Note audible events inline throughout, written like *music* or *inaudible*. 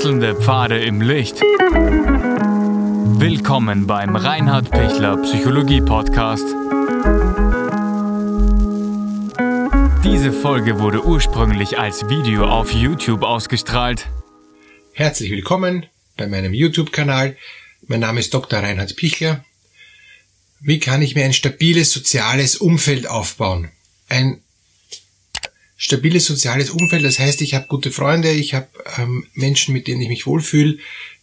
Wechselnde Pfade im Licht. Willkommen beim Reinhard Pichler Psychologie Podcast. Diese Folge wurde ursprünglich als Video auf YouTube ausgestrahlt. Herzlich willkommen bei meinem YouTube-Kanal. Mein Name ist Dr. Reinhard Pichler. Wie kann ich mir ein stabiles soziales Umfeld aufbauen? Ein stabiles soziales Umfeld. Das heißt, ich habe gute Freunde, ich habe ähm, Menschen, mit denen ich mich wohlfühle,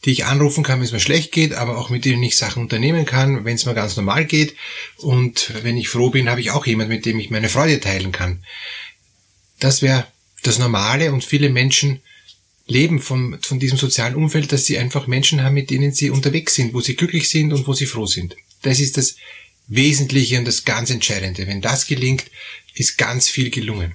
die ich anrufen kann, wenn es mir schlecht geht, aber auch mit denen ich Sachen unternehmen kann, wenn es mir ganz normal geht. Und wenn ich froh bin, habe ich auch jemand, mit dem ich meine Freude teilen kann. Das wäre das Normale und viele Menschen leben von, von diesem sozialen Umfeld, dass sie einfach Menschen haben, mit denen sie unterwegs sind, wo sie glücklich sind und wo sie froh sind. Das ist das Wesentliche und das ganz Entscheidende. Wenn das gelingt, ist ganz viel gelungen.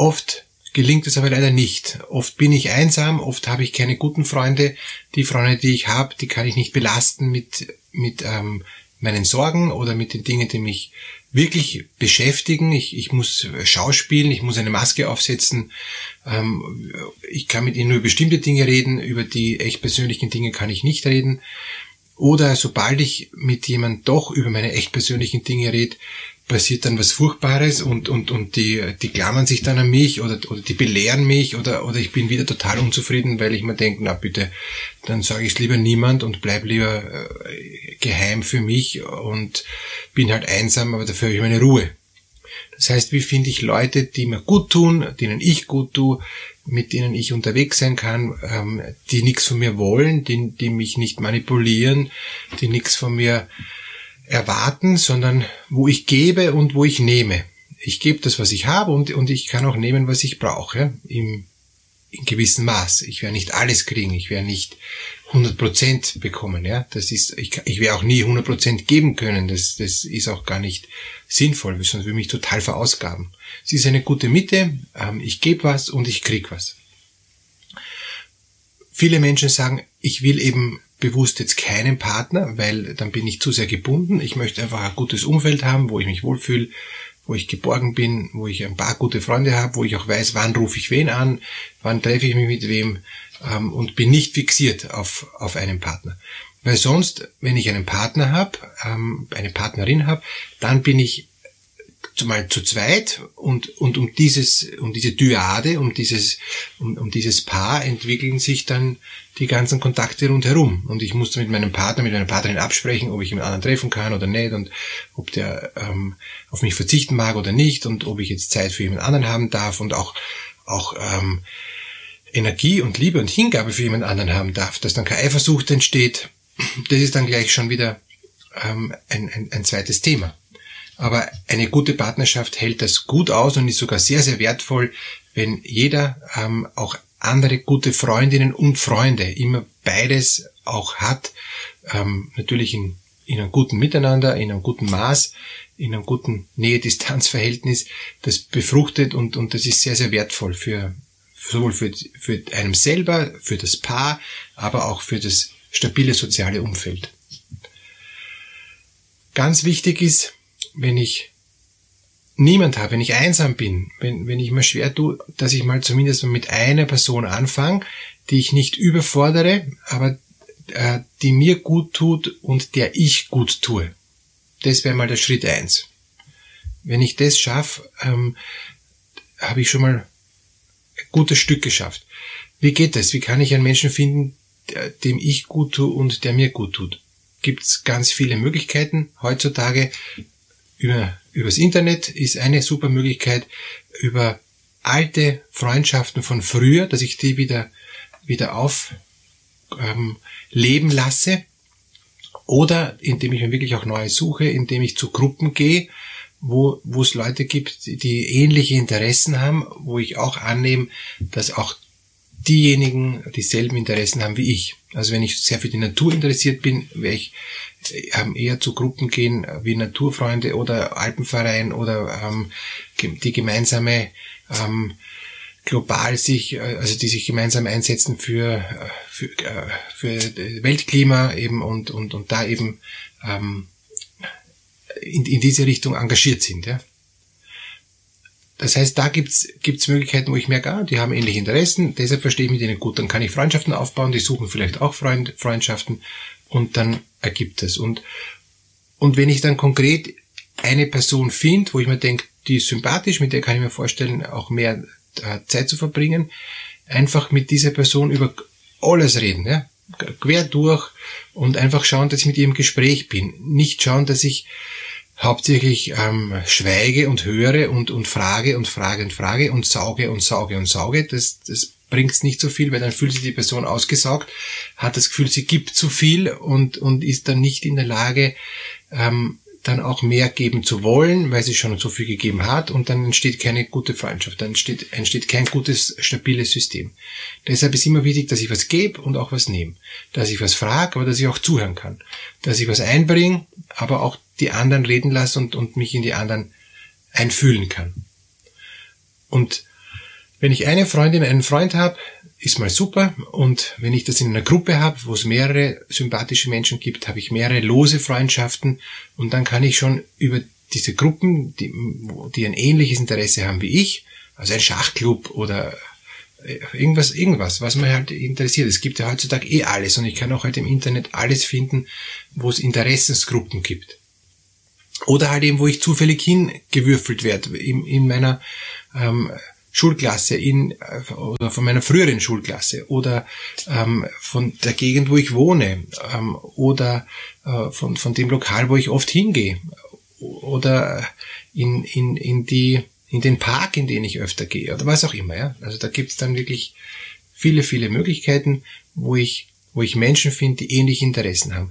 Oft gelingt es aber leider nicht. Oft bin ich einsam, oft habe ich keine guten Freunde. Die Freunde, die ich habe, die kann ich nicht belasten mit, mit ähm, meinen Sorgen oder mit den Dingen, die mich wirklich beschäftigen. Ich, ich muss schauspielen, ich muss eine Maske aufsetzen. Ähm, ich kann mit ihnen nur über bestimmte Dinge reden, über die echt persönlichen Dinge kann ich nicht reden. Oder sobald ich mit jemand doch über meine echt persönlichen Dinge rede, passiert dann was Furchtbares und, und, und die, die klammern sich dann an mich oder, oder die belehren mich oder, oder ich bin wieder total unzufrieden, weil ich mir denke, na bitte, dann sage ich es lieber niemand und bleib lieber äh, geheim für mich und bin halt einsam, aber dafür habe ich meine Ruhe. Das heißt, wie finde ich Leute, die mir gut tun, denen ich gut tue, mit denen ich unterwegs sein kann, ähm, die nichts von mir wollen, die, die mich nicht manipulieren, die nichts von mir erwarten, sondern wo ich gebe und wo ich nehme. Ich gebe das, was ich habe und, und ich kann auch nehmen, was ich brauche, im, in gewissem Maß. Ich werde nicht alles kriegen, ich werde nicht 100% bekommen. Ja? Das ist, ich, ich werde auch nie 100% geben können, das, das ist auch gar nicht sinnvoll, sonst würde ich mich total verausgaben. Es ist eine gute Mitte, ähm, ich gebe was und ich krieg was. Viele Menschen sagen, ich will eben bewusst jetzt keinen Partner, weil dann bin ich zu sehr gebunden. Ich möchte einfach ein gutes Umfeld haben, wo ich mich wohlfühle, wo ich geborgen bin, wo ich ein paar gute Freunde habe, wo ich auch weiß, wann rufe ich wen an, wann treffe ich mich mit wem ähm, und bin nicht fixiert auf, auf einen Partner. Weil sonst, wenn ich einen Partner habe, ähm, eine Partnerin habe, dann bin ich zumal zu zweit und, und um dieses, um diese Dyade, um dieses, um, um dieses Paar entwickeln sich dann die ganzen Kontakte rundherum. Und ich musste mit meinem Partner, mit meiner Partnerin absprechen, ob ich jemand anderen treffen kann oder nicht und ob der ähm, auf mich verzichten mag oder nicht und ob ich jetzt Zeit für jemand anderen haben darf und auch, auch ähm, Energie und Liebe und Hingabe für jemand anderen haben darf, dass dann keine Eifersucht entsteht. Das ist dann gleich schon wieder ähm, ein, ein, ein zweites Thema. Aber eine gute Partnerschaft hält das gut aus und ist sogar sehr, sehr wertvoll, wenn jeder ähm, auch andere gute Freundinnen und Freunde immer beides auch hat. Ähm, natürlich in, in einem guten Miteinander, in einem guten Maß, in einem guten Nähe-Distanz-Verhältnis. Das befruchtet und, und das ist sehr, sehr wertvoll für, sowohl für, für einem selber, für das Paar, aber auch für das stabile soziale Umfeld. Ganz wichtig ist, wenn ich niemand habe, wenn ich einsam bin, wenn, wenn ich mir schwer tue, dass ich mal zumindest mit einer Person anfange, die ich nicht überfordere, aber äh, die mir gut tut und der ich gut tue. Das wäre mal der Schritt eins. Wenn ich das schaffe, ähm, habe ich schon mal ein gutes Stück geschafft. Wie geht das? Wie kann ich einen Menschen finden, dem ich gut tue und der mir gut tut? Gibt es ganz viele Möglichkeiten heutzutage über, übers Internet ist eine super Möglichkeit, über alte Freundschaften von früher, dass ich die wieder, wieder aufleben ähm, lasse. Oder indem ich mir wirklich auch neue suche, indem ich zu Gruppen gehe, wo, wo es Leute gibt, die ähnliche Interessen haben, wo ich auch annehme, dass auch diejenigen dieselben Interessen haben wie ich. Also wenn ich sehr für die Natur interessiert bin, werde ich ähm, eher zu Gruppen gehen wie Naturfreunde oder Alpenverein oder ähm, die gemeinsame ähm, global sich, äh, also die sich gemeinsam einsetzen für, äh, für, äh, für Weltklima eben und, und, und da eben ähm, in, in diese Richtung engagiert sind. Ja. Das heißt, da gibt's gibt's Möglichkeiten, wo ich merke, ah, die haben ähnliche Interessen, deshalb verstehe ich mit ihnen gut. Dann kann ich Freundschaften aufbauen, die suchen vielleicht auch Freund, Freundschaften und dann ergibt es. Und, und wenn ich dann konkret eine Person finde, wo ich mir denke, die ist sympathisch, mit der kann ich mir vorstellen, auch mehr äh, Zeit zu verbringen, einfach mit dieser Person über alles reden, ja, quer durch und einfach schauen, dass ich mit ihr im Gespräch bin. Nicht schauen, dass ich hauptsächlich ähm, schweige und höre und, und frage und frage und frage und sauge und sauge und sauge. Das, das bringt's nicht so viel, weil dann fühlt sich die Person ausgesaugt, hat das Gefühl, sie gibt zu viel und, und ist dann nicht in der Lage, ähm, dann auch mehr geben zu wollen, weil sie schon so viel gegeben hat und dann entsteht keine gute Freundschaft, dann entsteht, entsteht kein gutes, stabiles System. Deshalb ist immer wichtig, dass ich was gebe und auch was nehme. Dass ich was frage, aber dass ich auch zuhören kann. Dass ich was einbringe, aber auch die anderen reden lasse und, und mich in die anderen einfühlen kann. Und wenn ich eine Freundin, einen Freund habe, ist mal super. Und wenn ich das in einer Gruppe habe, wo es mehrere sympathische Menschen gibt, habe ich mehrere lose Freundschaften und dann kann ich schon über diese Gruppen, die, die ein ähnliches Interesse haben wie ich, also ein Schachclub oder äh, irgendwas, irgendwas, was mir halt interessiert. Es gibt ja heutzutage eh alles und ich kann auch heute im Internet alles finden, wo es Interessensgruppen gibt. Oder halt eben, wo ich zufällig hingewürfelt werde in, in meiner ähm, Schulklasse in, äh, oder von meiner früheren Schulklasse oder ähm, von der Gegend, wo ich wohne ähm, oder äh, von, von dem Lokal, wo ich oft hingehe oder in, in, in, die, in den Park, in den ich öfter gehe oder was auch immer. Ja? Also da gibt's dann wirklich viele, viele Möglichkeiten, wo ich, wo ich Menschen finde, die ähnliche Interessen haben.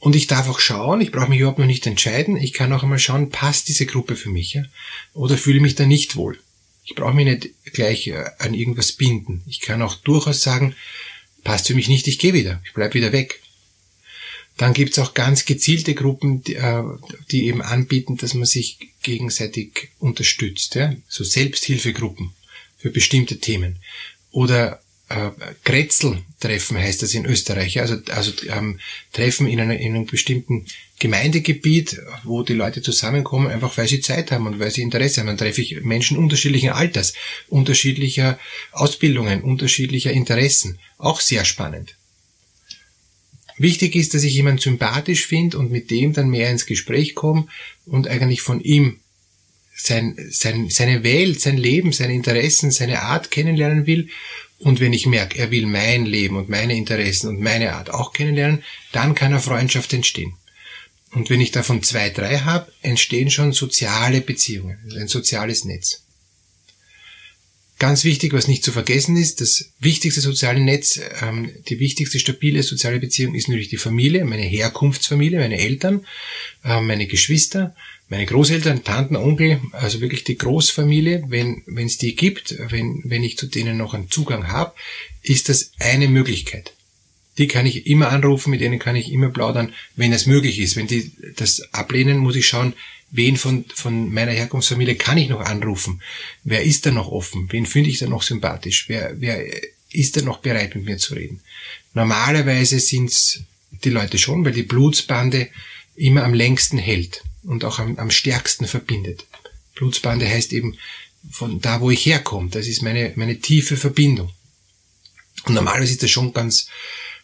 Und ich darf auch schauen, ich brauche mich überhaupt noch nicht entscheiden, ich kann auch einmal schauen, passt diese Gruppe für mich ja? oder fühle mich da nicht wohl. Ich brauche mich nicht gleich äh, an irgendwas binden. Ich kann auch durchaus sagen, passt für mich nicht, ich gehe wieder, ich bleib wieder weg. Dann gibt's auch ganz gezielte Gruppen, die, äh, die, eben anbieten, dass man sich gegenseitig unterstützt. Ja? So Selbsthilfegruppen für bestimmte Themen. Oder äh, Kretzel-Treffen heißt das in Österreich. Also, also ähm, Treffen in, einer, in einem bestimmten Gemeindegebiet, wo die Leute zusammenkommen, einfach weil sie Zeit haben und weil sie Interesse haben. Dann treffe ich Menschen unterschiedlichen Alters, unterschiedlicher Ausbildungen, unterschiedlicher Interessen. Auch sehr spannend. Wichtig ist, dass ich jemanden sympathisch finde und mit dem dann mehr ins Gespräch komme und eigentlich von ihm sein, sein, seine Welt, sein Leben, seine Interessen, seine Art kennenlernen will und wenn ich merke, er will mein Leben und meine Interessen und meine Art auch kennenlernen, dann kann eine Freundschaft entstehen. Und wenn ich davon zwei, drei habe, entstehen schon soziale Beziehungen, ein soziales Netz. Ganz wichtig, was nicht zu vergessen ist, das wichtigste soziale Netz, ähm, die wichtigste stabile soziale Beziehung ist natürlich die Familie, meine Herkunftsfamilie, meine Eltern, äh, meine Geschwister, meine Großeltern, Tanten, Onkel, also wirklich die Großfamilie, wenn wenn es die gibt, wenn, wenn ich zu denen noch einen Zugang habe, ist das eine Möglichkeit. Die kann ich immer anrufen, mit denen kann ich immer plaudern, wenn es möglich ist. Wenn die das ablehnen, muss ich schauen, wen von, von meiner Herkunftsfamilie kann ich noch anrufen? Wer ist da noch offen? Wen finde ich da noch sympathisch? Wer, wer ist da noch bereit, mit mir zu reden? Normalerweise sind's die Leute schon, weil die Blutsbande immer am längsten hält und auch am, am stärksten verbindet. Blutsbande heißt eben von da, wo ich herkomme. Das ist meine, meine tiefe Verbindung. Und normalerweise ist das schon ganz,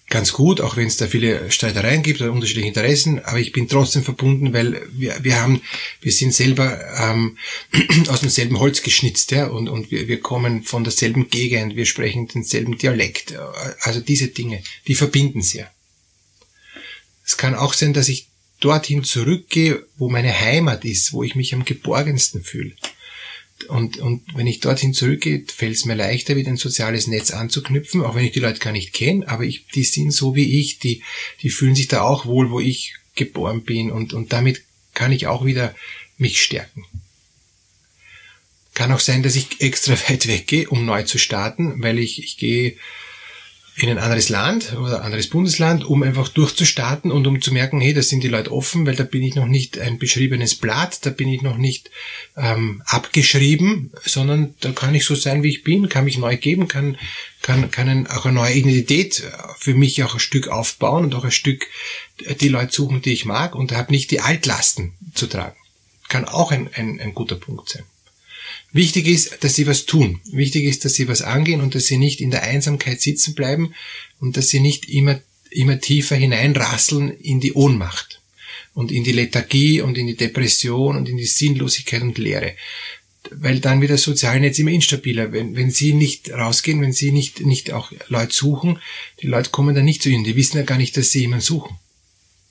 ganz gut, auch wenn es da viele Streitereien gibt oder unterschiedliche Interessen, aber ich bin trotzdem verbunden, weil wir, wir haben, wir sind selber ähm, *clears throat* aus demselben Holz geschnitzt, ja, und, und wir, wir kommen von derselben Gegend, wir sprechen denselben Dialekt. Also diese Dinge, die verbinden sehr. Es kann auch sein, dass ich dorthin zurückgehe, wo meine Heimat ist, wo ich mich am geborgensten fühle. Und, und wenn ich dorthin zurückgehe, fällt es mir leichter, wieder ein soziales Netz anzuknüpfen, auch wenn ich die Leute gar nicht kenne, aber ich, die sind so wie ich, die, die fühlen sich da auch wohl, wo ich geboren bin und, und damit kann ich auch wieder mich stärken. Kann auch sein, dass ich *laughs* extra weit weggehe, um neu zu starten, weil ich, ich gehe in ein anderes Land oder anderes Bundesland, um einfach durchzustarten und um zu merken, hey, da sind die Leute offen, weil da bin ich noch nicht ein beschriebenes Blatt, da bin ich noch nicht ähm, abgeschrieben, sondern da kann ich so sein, wie ich bin, kann mich neu geben, kann, kann, kann auch eine neue Identität für mich auch ein Stück aufbauen und auch ein Stück die Leute suchen, die ich mag und habe nicht die Altlasten zu tragen. Kann auch ein, ein, ein guter Punkt sein. Wichtig ist, dass sie was tun. Wichtig ist, dass sie was angehen und dass sie nicht in der Einsamkeit sitzen bleiben und dass sie nicht immer, immer tiefer hineinrasseln in die Ohnmacht und in die Lethargie und in die Depression und in die Sinnlosigkeit und Leere. Weil dann wird das soziale Netz immer instabiler. Wenn, wenn sie nicht rausgehen, wenn sie nicht, nicht auch Leute suchen, die Leute kommen dann nicht zu ihnen. Die wissen ja gar nicht, dass sie jemanden suchen.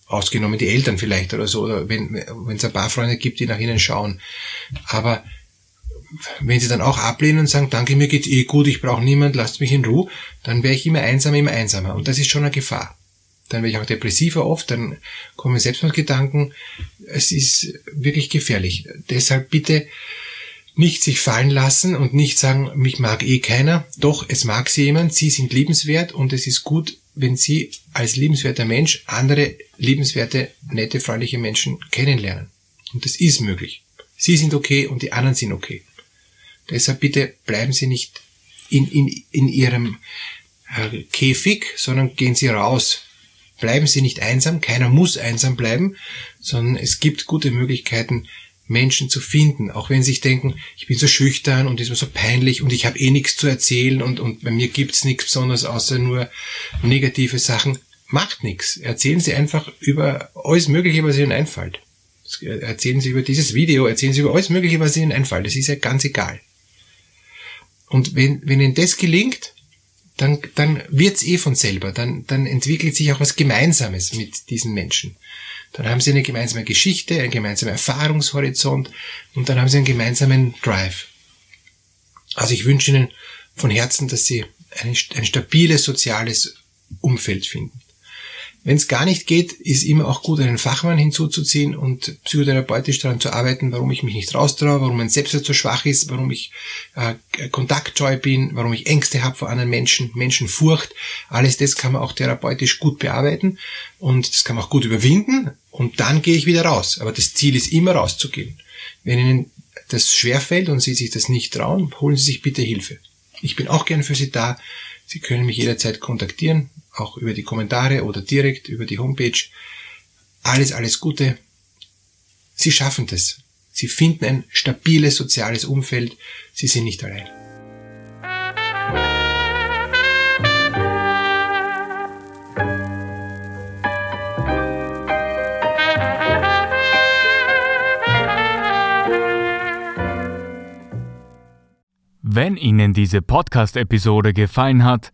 Ausgenommen die Eltern vielleicht oder so, oder wenn, wenn es ein paar Freunde gibt, die nach ihnen schauen. Aber wenn sie dann auch ablehnen und sagen, danke, mir geht's eh gut, ich brauche niemand, lasst mich in Ruhe, dann wäre ich immer einsamer, immer einsamer. Und das ist schon eine Gefahr. Dann werde ich auch depressiver oft, dann kommen Selbstmordgedanken. Es ist wirklich gefährlich. Deshalb bitte nicht sich fallen lassen und nicht sagen, mich mag eh keiner. Doch, es mag sie jemand, sie sind liebenswert und es ist gut, wenn sie als liebenswerter Mensch andere liebenswerte, nette, freundliche Menschen kennenlernen. Und das ist möglich. Sie sind okay und die anderen sind okay. Deshalb bitte bleiben Sie nicht in, in, in Ihrem äh, Käfig, sondern gehen Sie raus. Bleiben Sie nicht einsam, keiner muss einsam bleiben, sondern es gibt gute Möglichkeiten, Menschen zu finden, auch wenn sie sich denken, ich bin so schüchtern und ist mir so peinlich und ich habe eh nichts zu erzählen und, und bei mir gibt's nichts besonders außer nur negative Sachen. Macht nichts. Erzählen Sie einfach über alles Mögliche, was Ihnen einfällt. Erzählen Sie über dieses Video, erzählen Sie über alles Mögliche, was Ihnen einfällt. Das ist ja ganz egal. Und wenn, wenn Ihnen das gelingt, dann, dann wird's eh von selber. Dann, dann entwickelt sich auch was Gemeinsames mit diesen Menschen. Dann haben sie eine gemeinsame Geschichte, einen gemeinsamen Erfahrungshorizont und dann haben sie einen gemeinsamen Drive. Also ich wünsche Ihnen von Herzen, dass Sie ein, ein stabiles soziales Umfeld finden. Wenn es gar nicht geht, ist immer auch gut, einen Fachmann hinzuzuziehen und psychotherapeutisch daran zu arbeiten, warum ich mich nicht raustraue, warum mein Selbstwert so schwach ist, warum ich äh, kontaktscheu bin, warum ich Ängste habe vor anderen Menschen, Menschenfurcht. Alles das kann man auch therapeutisch gut bearbeiten und das kann man auch gut überwinden und dann gehe ich wieder raus. Aber das Ziel ist immer rauszugehen. Wenn Ihnen das schwerfällt und Sie sich das nicht trauen, holen Sie sich bitte Hilfe. Ich bin auch gern für Sie da. Sie können mich jederzeit kontaktieren auch über die Kommentare oder direkt über die Homepage. Alles, alles Gute. Sie schaffen das. Sie finden ein stabiles soziales Umfeld. Sie sind nicht allein. Wenn Ihnen diese Podcast-Episode gefallen hat,